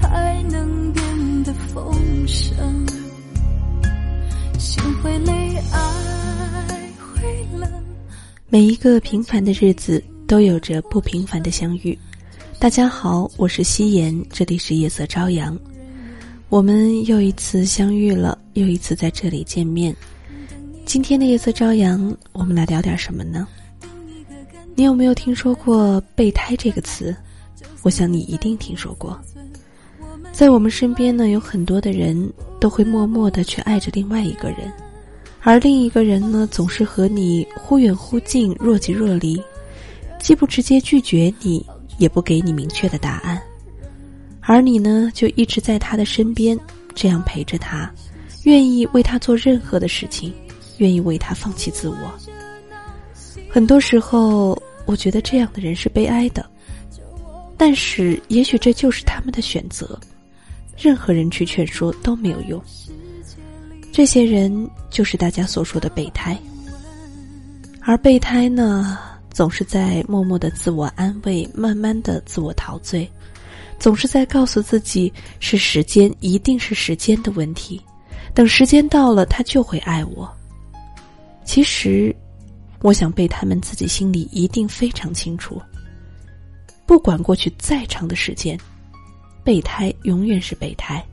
才能变得丰盛，心会累，爱会冷。每一个平凡的日子都有着不平凡的相遇。大家好，我是夕颜，这里是夜色朝阳。我们又一次相遇了，又一次在这里见面。今天的夜色朝阳，我们来聊点什么呢？你有没有听说过“备胎”这个词？我想你一定听说过。在我们身边呢，有很多的人都会默默的去爱着另外一个人。而另一个人呢，总是和你忽远忽近、若即若离，既不直接拒绝你，也不给你明确的答案，而你呢，就一直在他的身边，这样陪着他，愿意为他做任何的事情，愿意为他放弃自我。很多时候，我觉得这样的人是悲哀的，但是也许这就是他们的选择，任何人去劝说都没有用。这些人就是大家所说的备胎，而备胎呢，总是在默默的自我安慰，慢慢的自我陶醉，总是在告诉自己是时间，一定是时间的问题，等时间到了，他就会爱我。其实，我想备胎们自己心里一定非常清楚，不管过去再长的时间，备胎永远是备胎。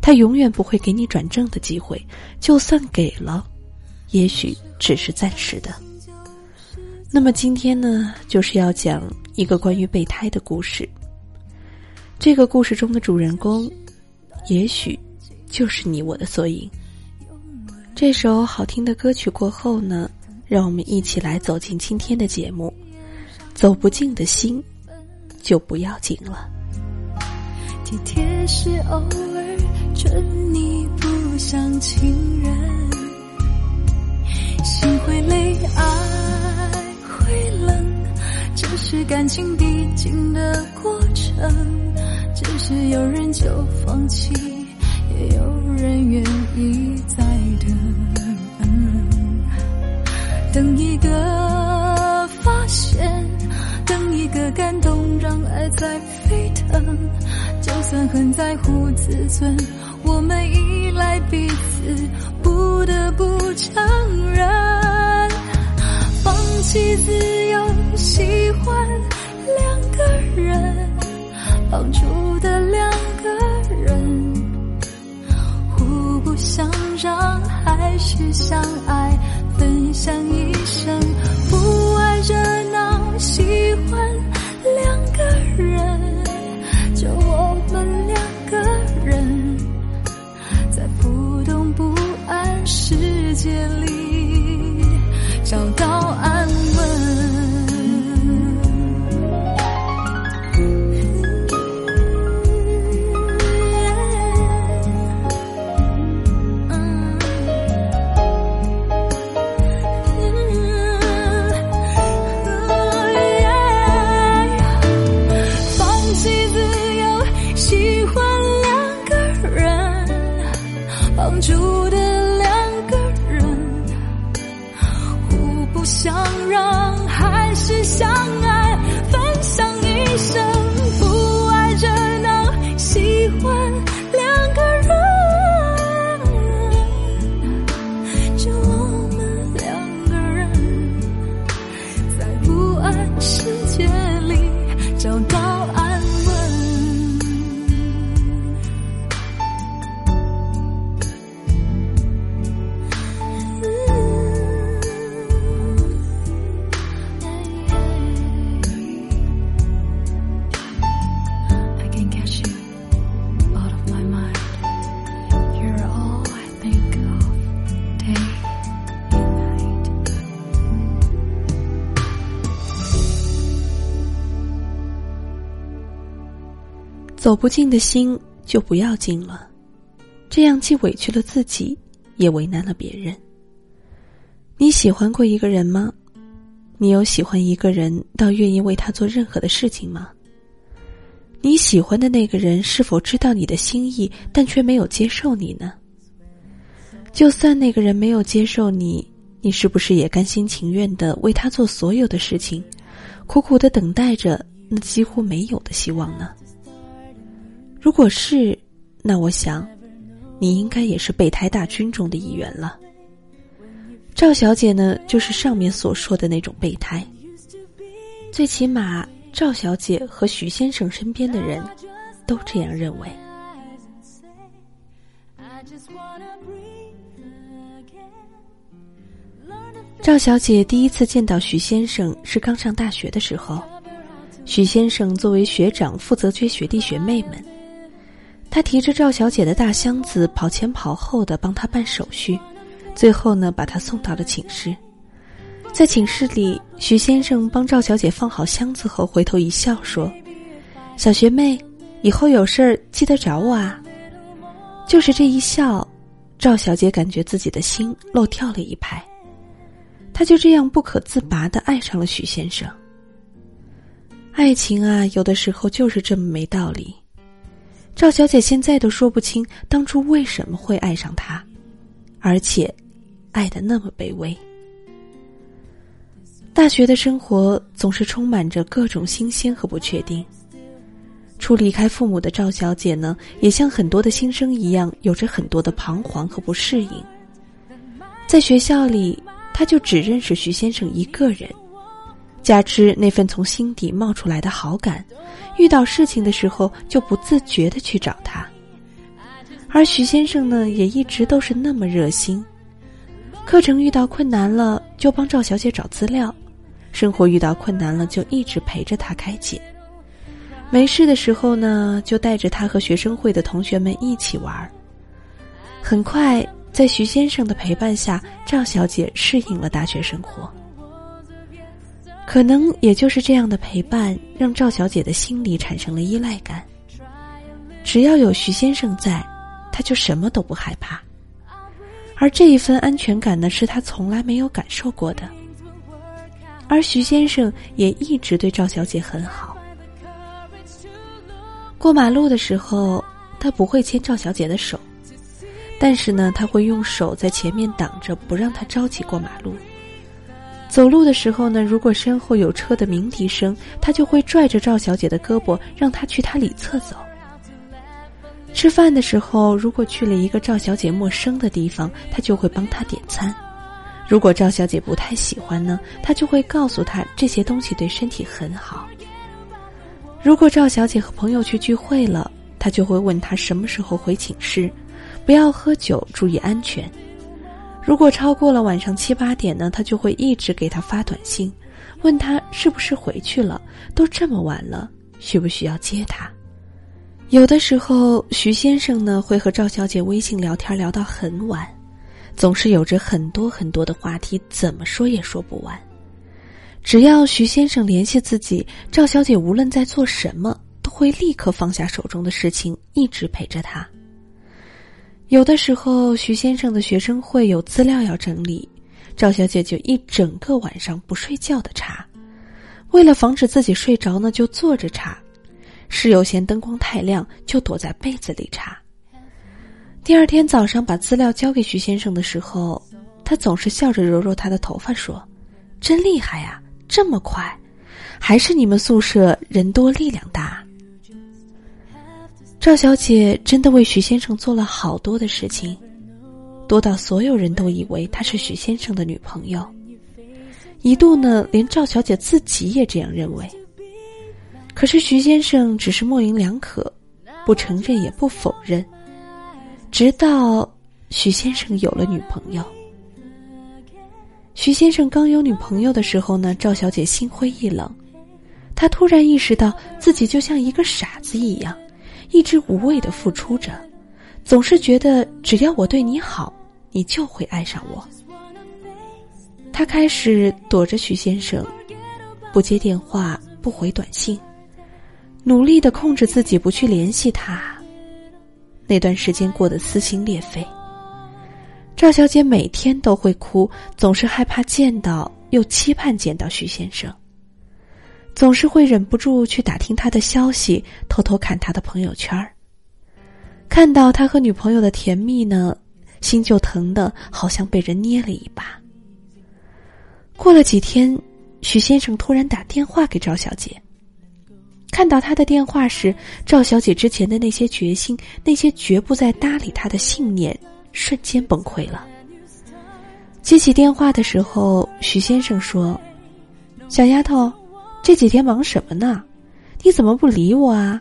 他永远不会给你转正的机会，就算给了，也许只是暂时的。那么今天呢，就是要讲一个关于备胎的故事。这个故事中的主人公，也许就是你我的缩影。这首好听的歌曲过后呢，让我们一起来走进今天的节目。走不进的心，就不要紧了。体贴是偶尔。春你不像情人，心会累，爱会冷，这是感情必经的过程。只是有人就放弃，也有人愿意再等，等一个发现，等一个感动，让爱在沸腾。就算很在乎自尊。我们依赖彼此，不得不承认，放弃自由，喜欢两个人，绑住的两个人，互不相让，还是相爱，分享一生，不爱热 you. 走不进的心就不要进了，这样既委屈了自己，也为难了别人。你喜欢过一个人吗？你有喜欢一个人到愿意为他做任何的事情吗？你喜欢的那个人是否知道你的心意，但却没有接受你呢？就算那个人没有接受你，你是不是也甘心情愿的为他做所有的事情，苦苦的等待着那几乎没有的希望呢？如果是，那我想，你应该也是备胎大军中的一员了。赵小姐呢，就是上面所说的那种备胎，最起码。赵小姐和许先生身边的人，都这样认为。赵小姐第一次见到许先生是刚上大学的时候，许先生作为学长负责接学弟学妹们，他提着赵小姐的大箱子跑前跑后的帮她办手续，最后呢把她送到了寝室。在寝室里，徐先生帮赵小姐放好箱子后，回头一笑说：“小学妹，以后有事儿记得找我啊。”就是这一笑，赵小姐感觉自己的心漏跳了一拍。她就这样不可自拔的爱上了许先生。爱情啊，有的时候就是这么没道理。赵小姐现在都说不清当初为什么会爱上他，而且，爱的那么卑微。大学的生活总是充满着各种新鲜和不确定。初离开父母的赵小姐呢，也像很多的新生一样，有着很多的彷徨和不适应。在学校里，她就只认识徐先生一个人，加之那份从心底冒出来的好感，遇到事情的时候就不自觉的去找他。而徐先生呢，也一直都是那么热心，课程遇到困难了就帮赵小姐找资料。生活遇到困难了，就一直陪着她开解；没事的时候呢，就带着他和学生会的同学们一起玩。很快，在徐先生的陪伴下，赵小姐适应了大学生活。可能也就是这样的陪伴，让赵小姐的心里产生了依赖感。只要有徐先生在，她就什么都不害怕。而这一份安全感呢，是她从来没有感受过的。而徐先生也一直对赵小姐很好。过马路的时候，他不会牵赵小姐的手，但是呢，他会用手在前面挡着，不让她着急过马路。走路的时候呢，如果身后有车的鸣笛声，他就会拽着赵小姐的胳膊，让她去他里侧走。吃饭的时候，如果去了一个赵小姐陌生的地方，他就会帮她点餐。如果赵小姐不太喜欢呢，他就会告诉她这些东西对身体很好。如果赵小姐和朋友去聚会了，他就会问她什么时候回寝室，不要喝酒，注意安全。如果超过了晚上七八点呢，他就会一直给他发短信，问他是不是回去了，都这么晚了，需不需要接他？有的时候，徐先生呢会和赵小姐微信聊天聊到很晚。总是有着很多很多的话题，怎么说也说不完。只要徐先生联系自己，赵小姐无论在做什么，都会立刻放下手中的事情，一直陪着他。有的时候，徐先生的学生会有资料要整理，赵小姐就一整个晚上不睡觉的查。为了防止自己睡着呢，就坐着查；室友嫌灯光太亮，就躲在被子里查。第二天早上把资料交给徐先生的时候，他总是笑着揉揉他的头发说：“真厉害呀，这么快，还是你们宿舍人多力量大。”赵小姐真的为徐先生做了好多的事情，多到所有人都以为她是徐先生的女朋友，一度呢连赵小姐自己也这样认为。可是徐先生只是模棱两可，不承认也不否认。直到徐先生有了女朋友，徐先生刚有女朋友的时候呢，赵小姐心灰意冷，她突然意识到自己就像一个傻子一样，一直无谓的付出着，总是觉得只要我对你好，你就会爱上我。他开始躲着徐先生，不接电话，不回短信，努力的控制自己不去联系他。那段时间过得撕心裂肺。赵小姐每天都会哭，总是害怕见到，又期盼见到徐先生。总是会忍不住去打听他的消息，偷偷看他的朋友圈儿。看到他和女朋友的甜蜜呢，心就疼的好像被人捏了一把。过了几天，许先生突然打电话给赵小姐。看到他的电话时，赵小姐之前的那些决心，那些绝不再搭理他的信念，瞬间崩溃了。接起电话的时候，许先生说：“小丫头，这几天忙什么呢？你怎么不理我啊？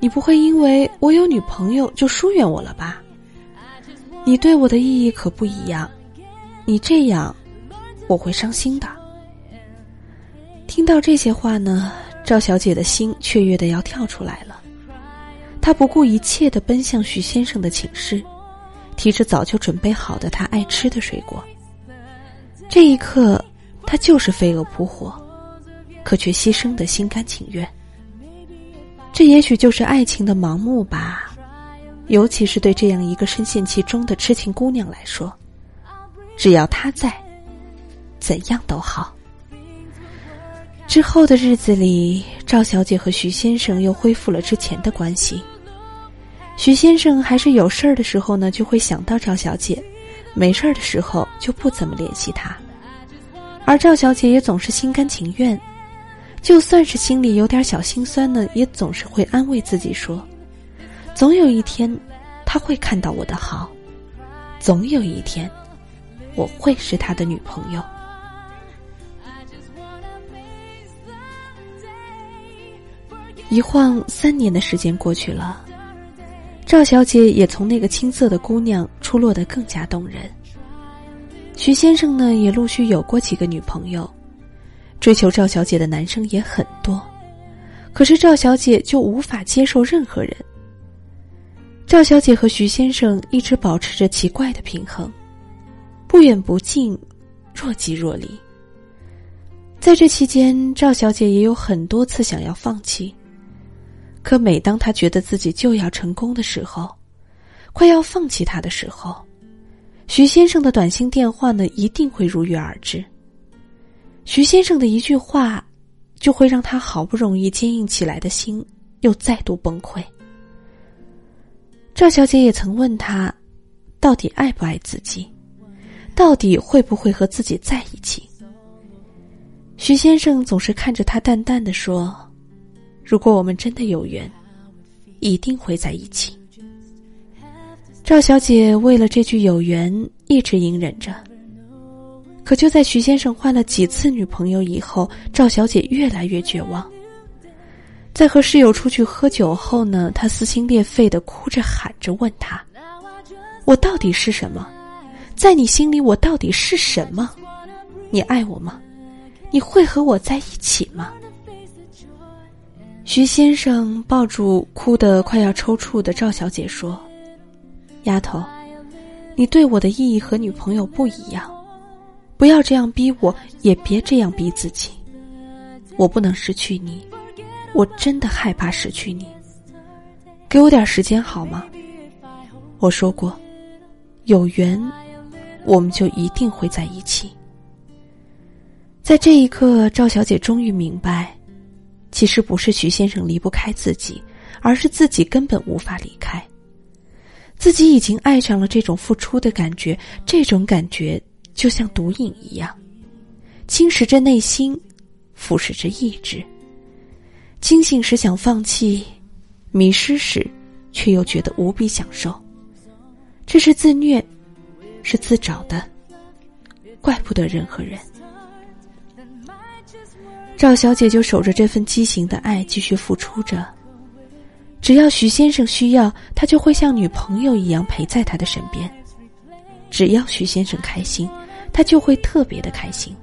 你不会因为我有女朋友就疏远我了吧？你对我的意义可不一样，你这样，我会伤心的。”听到这些话呢？赵小姐的心雀跃的要跳出来了，她不顾一切的奔向徐先生的寝室，提着早就准备好的她爱吃的水果。这一刻，她就是飞蛾扑火，可却牺牲的心甘情愿。这也许就是爱情的盲目吧，尤其是对这样一个深陷其中的痴情姑娘来说，只要他在，怎样都好。之后的日子里，赵小姐和徐先生又恢复了之前的关系。徐先生还是有事儿的时候呢，就会想到赵小姐；没事儿的时候就不怎么联系她。而赵小姐也总是心甘情愿，就算是心里有点小心酸呢，也总是会安慰自己说：“总有一天，他会看到我的好；总有一天，我会是他的女朋友。”一晃三年的时间过去了，赵小姐也从那个青涩的姑娘出落得更加动人。徐先生呢，也陆续有过几个女朋友，追求赵小姐的男生也很多，可是赵小姐就无法接受任何人。赵小姐和徐先生一直保持着奇怪的平衡，不远不近，若即若离。在这期间，赵小姐也有很多次想要放弃。可每当她觉得自己就要成功的时候，快要放弃他的时候，徐先生的短信电话呢一定会如约而至。徐先生的一句话，就会让他好不容易坚硬起来的心又再度崩溃。赵小姐也曾问他，到底爱不爱自己，到底会不会和自己在一起？徐先生总是看着他，淡淡的说。如果我们真的有缘，一定会在一起。赵小姐为了这句有缘，一直隐忍着。可就在徐先生换了几次女朋友以后，赵小姐越来越绝望。在和室友出去喝酒后呢，她撕心裂肺的哭着喊着问他：“我到底是什么？在你心里，我到底是什么？你爱我吗？你会和我在一起吗？”徐先生抱住哭得快要抽搐的赵小姐说：“丫头，你对我的意义和女朋友不一样，不要这样逼我，也别这样逼自己。我不能失去你，我真的害怕失去你。给我点时间好吗？我说过，有缘，我们就一定会在一起。”在这一刻，赵小姐终于明白。其实不是徐先生离不开自己，而是自己根本无法离开。自己已经爱上了这种付出的感觉，这种感觉就像毒瘾一样，侵蚀着内心，腐蚀着意志。清醒时想放弃，迷失时却又觉得无比享受。这是自虐，是自找的，怪不得任何人。赵小姐就守着这份畸形的爱，继续付出着。只要徐先生需要，她就会像女朋友一样陪在他的身边。只要徐先生开心，他就会特别的开心。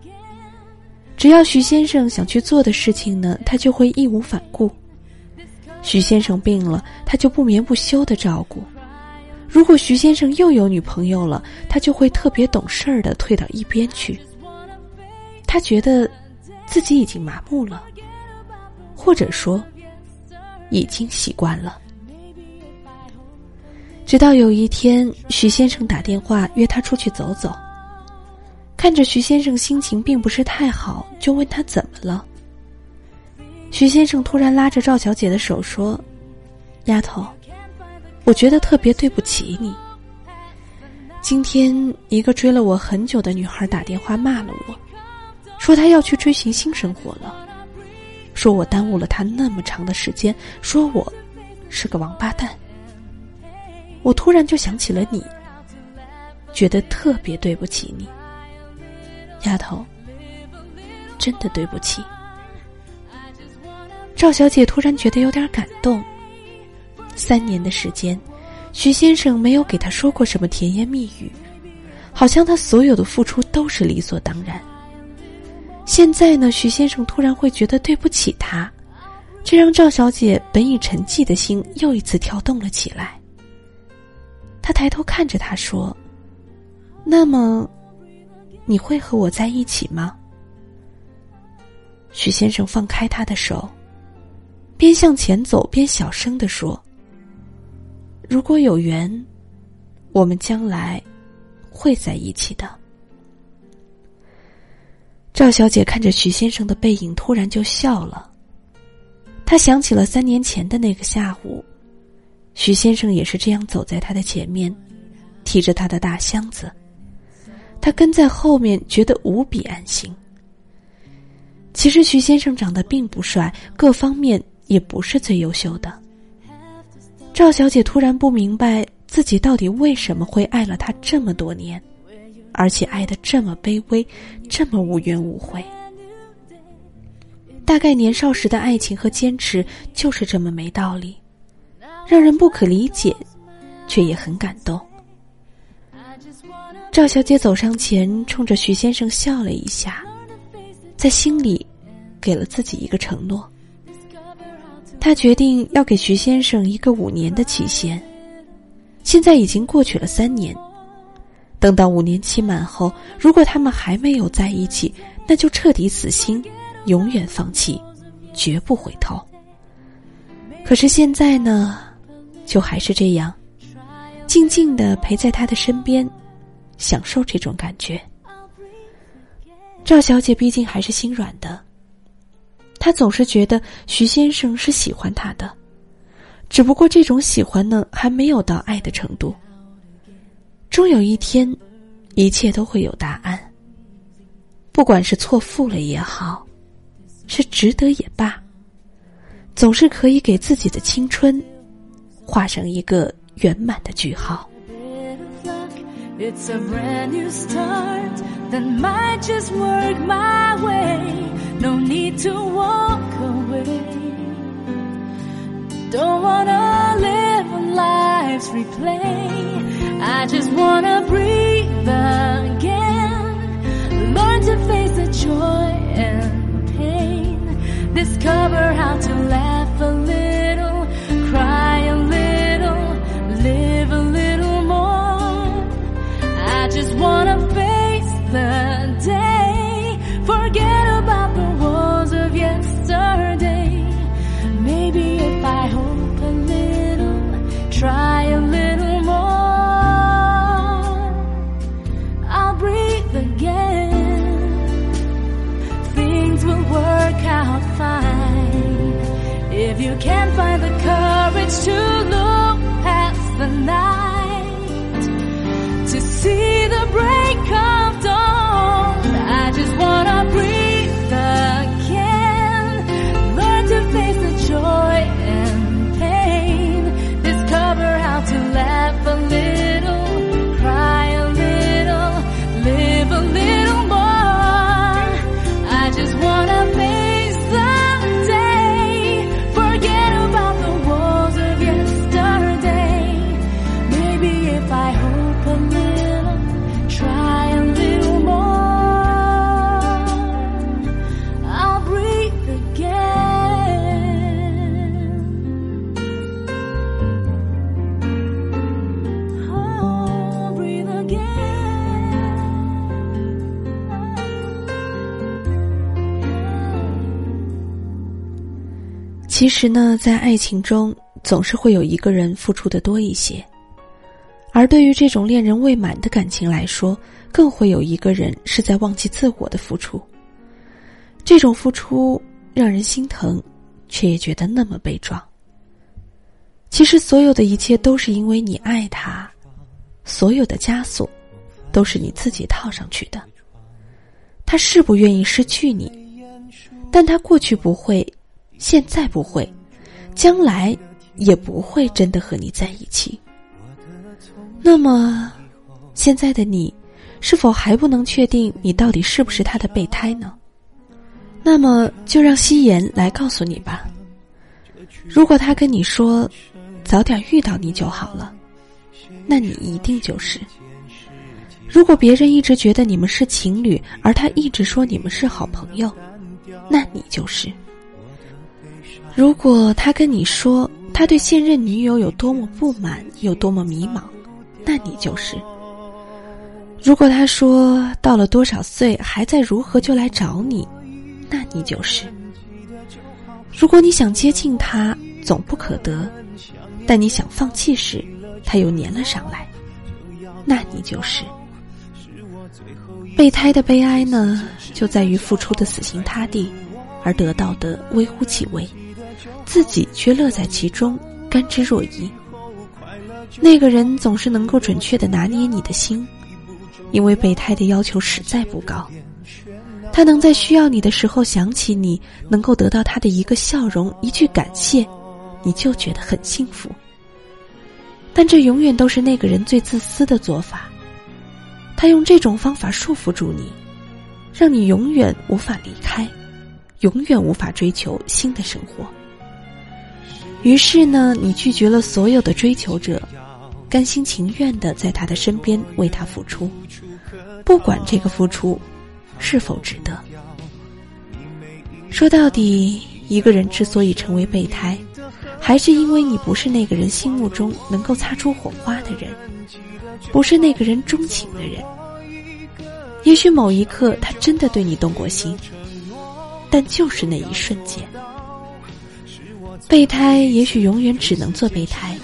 只要徐先生想去做的事情呢，他就会义无反顾。徐先生病了，他就不眠不休的照顾。如果徐先生又有女朋友了，他就会特别懂事儿的退到一边去。他觉得。自己已经麻木了，或者说，已经习惯了。直到有一天，徐先生打电话约他出去走走。看着徐先生心情并不是太好，就问他怎么了。徐先生突然拉着赵小姐的手说：“丫头，我觉得特别对不起你。今天一个追了我很久的女孩打电话骂了我，说她要去追寻新生活了，说我耽误了她那么长的时间，说我是个王八蛋。我突然就想起了你，觉得特别对不起你，丫头，真的对不起。”赵小姐突然觉得有点感动。三年的时间，徐先生没有给她说过什么甜言蜜语，好像他所有的付出都是理所当然。现在呢，徐先生突然会觉得对不起她，这让赵小姐本已沉寂的心又一次跳动了起来。她抬头看着他说：“那么，你会和我在一起吗？”徐先生放开她的手。边向前走边小声的说：“如果有缘，我们将来会在一起的。”赵小姐看着徐先生的背影，突然就笑了。她想起了三年前的那个下午，徐先生也是这样走在她的前面，提着他的大箱子，他跟在后面，觉得无比安心。其实徐先生长得并不帅，各方面。也不是最优秀的。赵小姐突然不明白自己到底为什么会爱了他这么多年，而且爱的这么卑微，这么无怨无悔。大概年少时的爱情和坚持就是这么没道理，让人不可理解，却也很感动。赵小姐走上前，冲着徐先生笑了一下，在心里给了自己一个承诺。他决定要给徐先生一个五年的期限，现在已经过去了三年。等到五年期满后，如果他们还没有在一起，那就彻底死心，永远放弃，绝不回头。可是现在呢，就还是这样，静静的陪在他的身边，享受这种感觉。赵小姐毕竟还是心软的。她总是觉得徐先生是喜欢她的，只不过这种喜欢呢，还没有到爱的程度。终有一天，一切都会有答案。不管是错付了也好，是值得也罢，总是可以给自己的青春画上一个圆满的句号。It's a brand new start that might just work my way. No need to walk away. Don't wanna live a life's replay. I just wanna breathe again. Learn to face the joy and pain. Discover how to laugh a little, cry wanna face the day, forget about the walls of yesterday. Maybe if I hope a little, try a little more, I'll breathe again. Things will work out fine if you can find the courage to look past the night to see 其实呢在爱情中总是会有一个人付出的多一些而对于这种恋人未满的感情来说，更会有一个人是在忘记自我的付出。这种付出让人心疼，却也觉得那么悲壮。其实，所有的一切都是因为你爱他，所有的枷锁都是你自己套上去的。他是不愿意失去你，但他过去不会，现在不会，将来也不会真的和你在一起。那么，现在的你，是否还不能确定你到底是不是他的备胎呢？那么，就让夕颜来告诉你吧。如果他跟你说，早点遇到你就好了，那你一定就是。如果别人一直觉得你们是情侣，而他一直说你们是好朋友，那你就是。如果他跟你说他对现任女友有多么不满，有多么迷茫，那你就是。如果他说到了多少岁还在如何就来找你，那你就是。如果你想接近他，总不可得。但你想放弃时，他又粘了上来，那你就是备胎的悲哀呢？就在于付出的死心塌地，而得到的微乎其微，自己却乐在其中，甘之若饴。那个人总是能够准确的拿捏你的心，因为备胎的要求实在不高，他能在需要你的时候想起你，能够得到他的一个笑容，一句感谢。你就觉得很幸福，但这永远都是那个人最自私的做法。他用这种方法束缚住你，让你永远无法离开，永远无法追求新的生活。于是呢，你拒绝了所有的追求者，甘心情愿的在他的身边为他付出，不管这个付出是否值得。说到底，一个人之所以成为备胎。还是因为你不是那个人心目中能够擦出火花的人，不是那个人钟情的人。也许某一刻他真的对你动过心，但就是那一瞬间。备胎也许永远只能做备胎，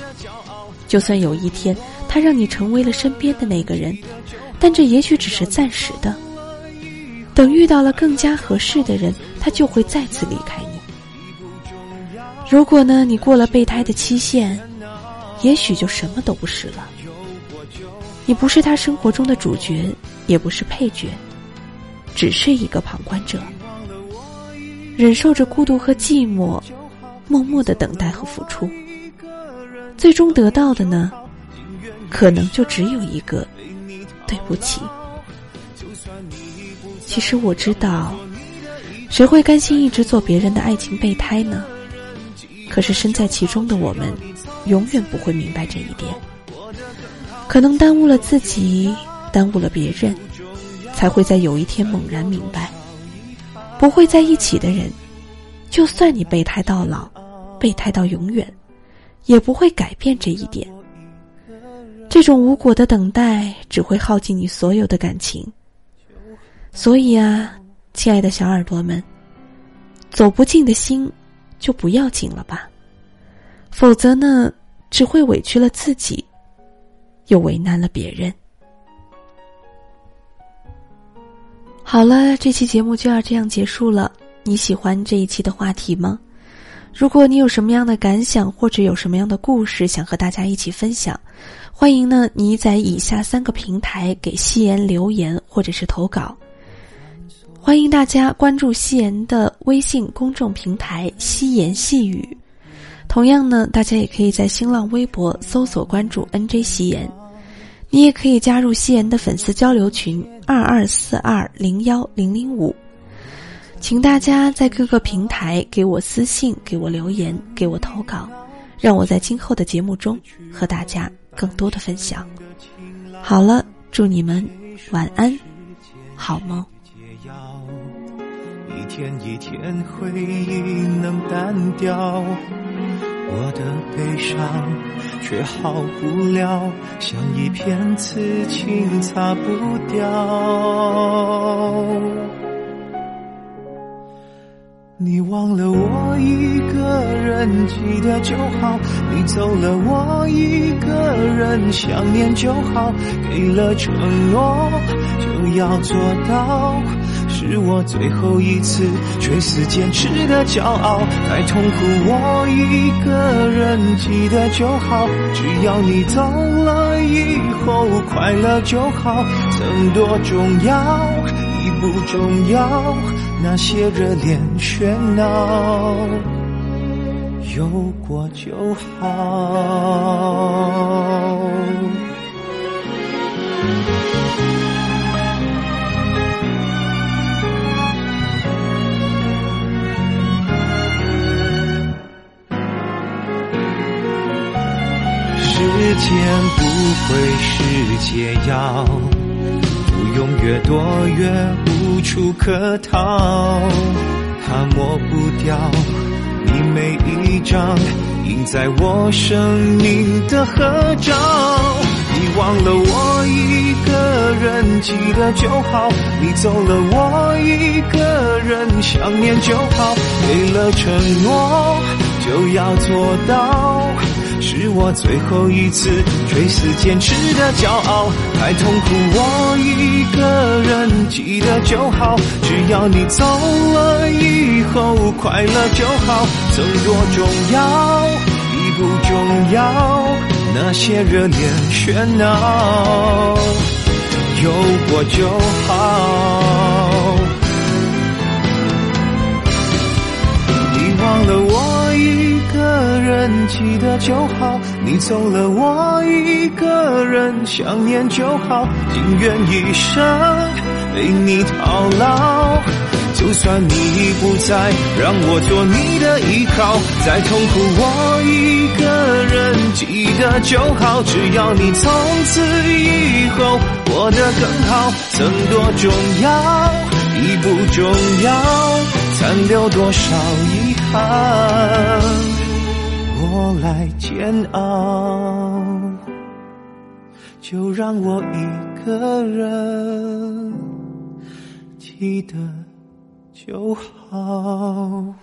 就算有一天他让你成为了身边的那个人，但这也许只是暂时的。等遇到了更加合适的人，他就会再次离开你。如果呢，你过了备胎的期限，也许就什么都不是了。你不是他生活中的主角，也不是配角，只是一个旁观者，忍受着孤独和寂寞，默默的等待和付出。最终得到的呢，可能就只有一个对不起。其实我知道，谁会甘心一直做别人的爱情备胎呢？可是身在其中的我们，永远不会明白这一点。可能耽误了自己，耽误了别人，才会在有一天猛然明白：不会在一起的人，就算你备胎到老，备胎到永远，也不会改变这一点。这种无果的等待，只会耗尽你所有的感情。所以啊，亲爱的小耳朵们，走不进的心。就不要紧了吧，否则呢，只会委屈了自己，又为难了别人。好了，这期节目就要这样结束了。你喜欢这一期的话题吗？如果你有什么样的感想，或者有什么样的故事想和大家一起分享，欢迎呢你在以下三个平台给夕颜留言或者是投稿。欢迎大家关注夕颜的微信公众平台“夕颜细语”，同样呢，大家也可以在新浪微博搜索关注 “nj 夕颜”，你也可以加入夕颜的粉丝交流群二二四二零幺零零五，请大家在各个平台给我私信、给我留言、给我投稿，让我在今后的节目中和大家更多的分享。好了，祝你们晚安，好梦。一天一天，回忆能淡掉，我的悲伤却好不了，像一片刺青擦不掉。你忘了我一个人，记得就好；你走了，我一个人想念就好。给了承诺，就要做到。是我最后一次垂死坚持的骄傲。再痛苦我一个人记得就好，只要你走了以后快乐就好。曾多重要已不重要，那些热恋喧闹有过就好。时间不会是解药，不用越多越无处可逃，它抹不掉你每一张印在我生命的合照。你忘了我一个人记得就好，你走了我一个人想念就好，给了承诺就要做到。是我最后一次垂死坚持的骄傲，太痛苦我一个人记得就好，只要你走了以后快乐就好，曾多重要已不重要，那些热恋喧闹有过就好，你忘了我人记得就好，你走了我一个人想念就好，情愿一生为你套牢。就算你不在，让我做你的依靠，再痛苦我一个人记得就好，只要你从此以后过得更好，曾多重要已不重要，残留多少遗憾。我来煎熬，就让我一个人记得就好。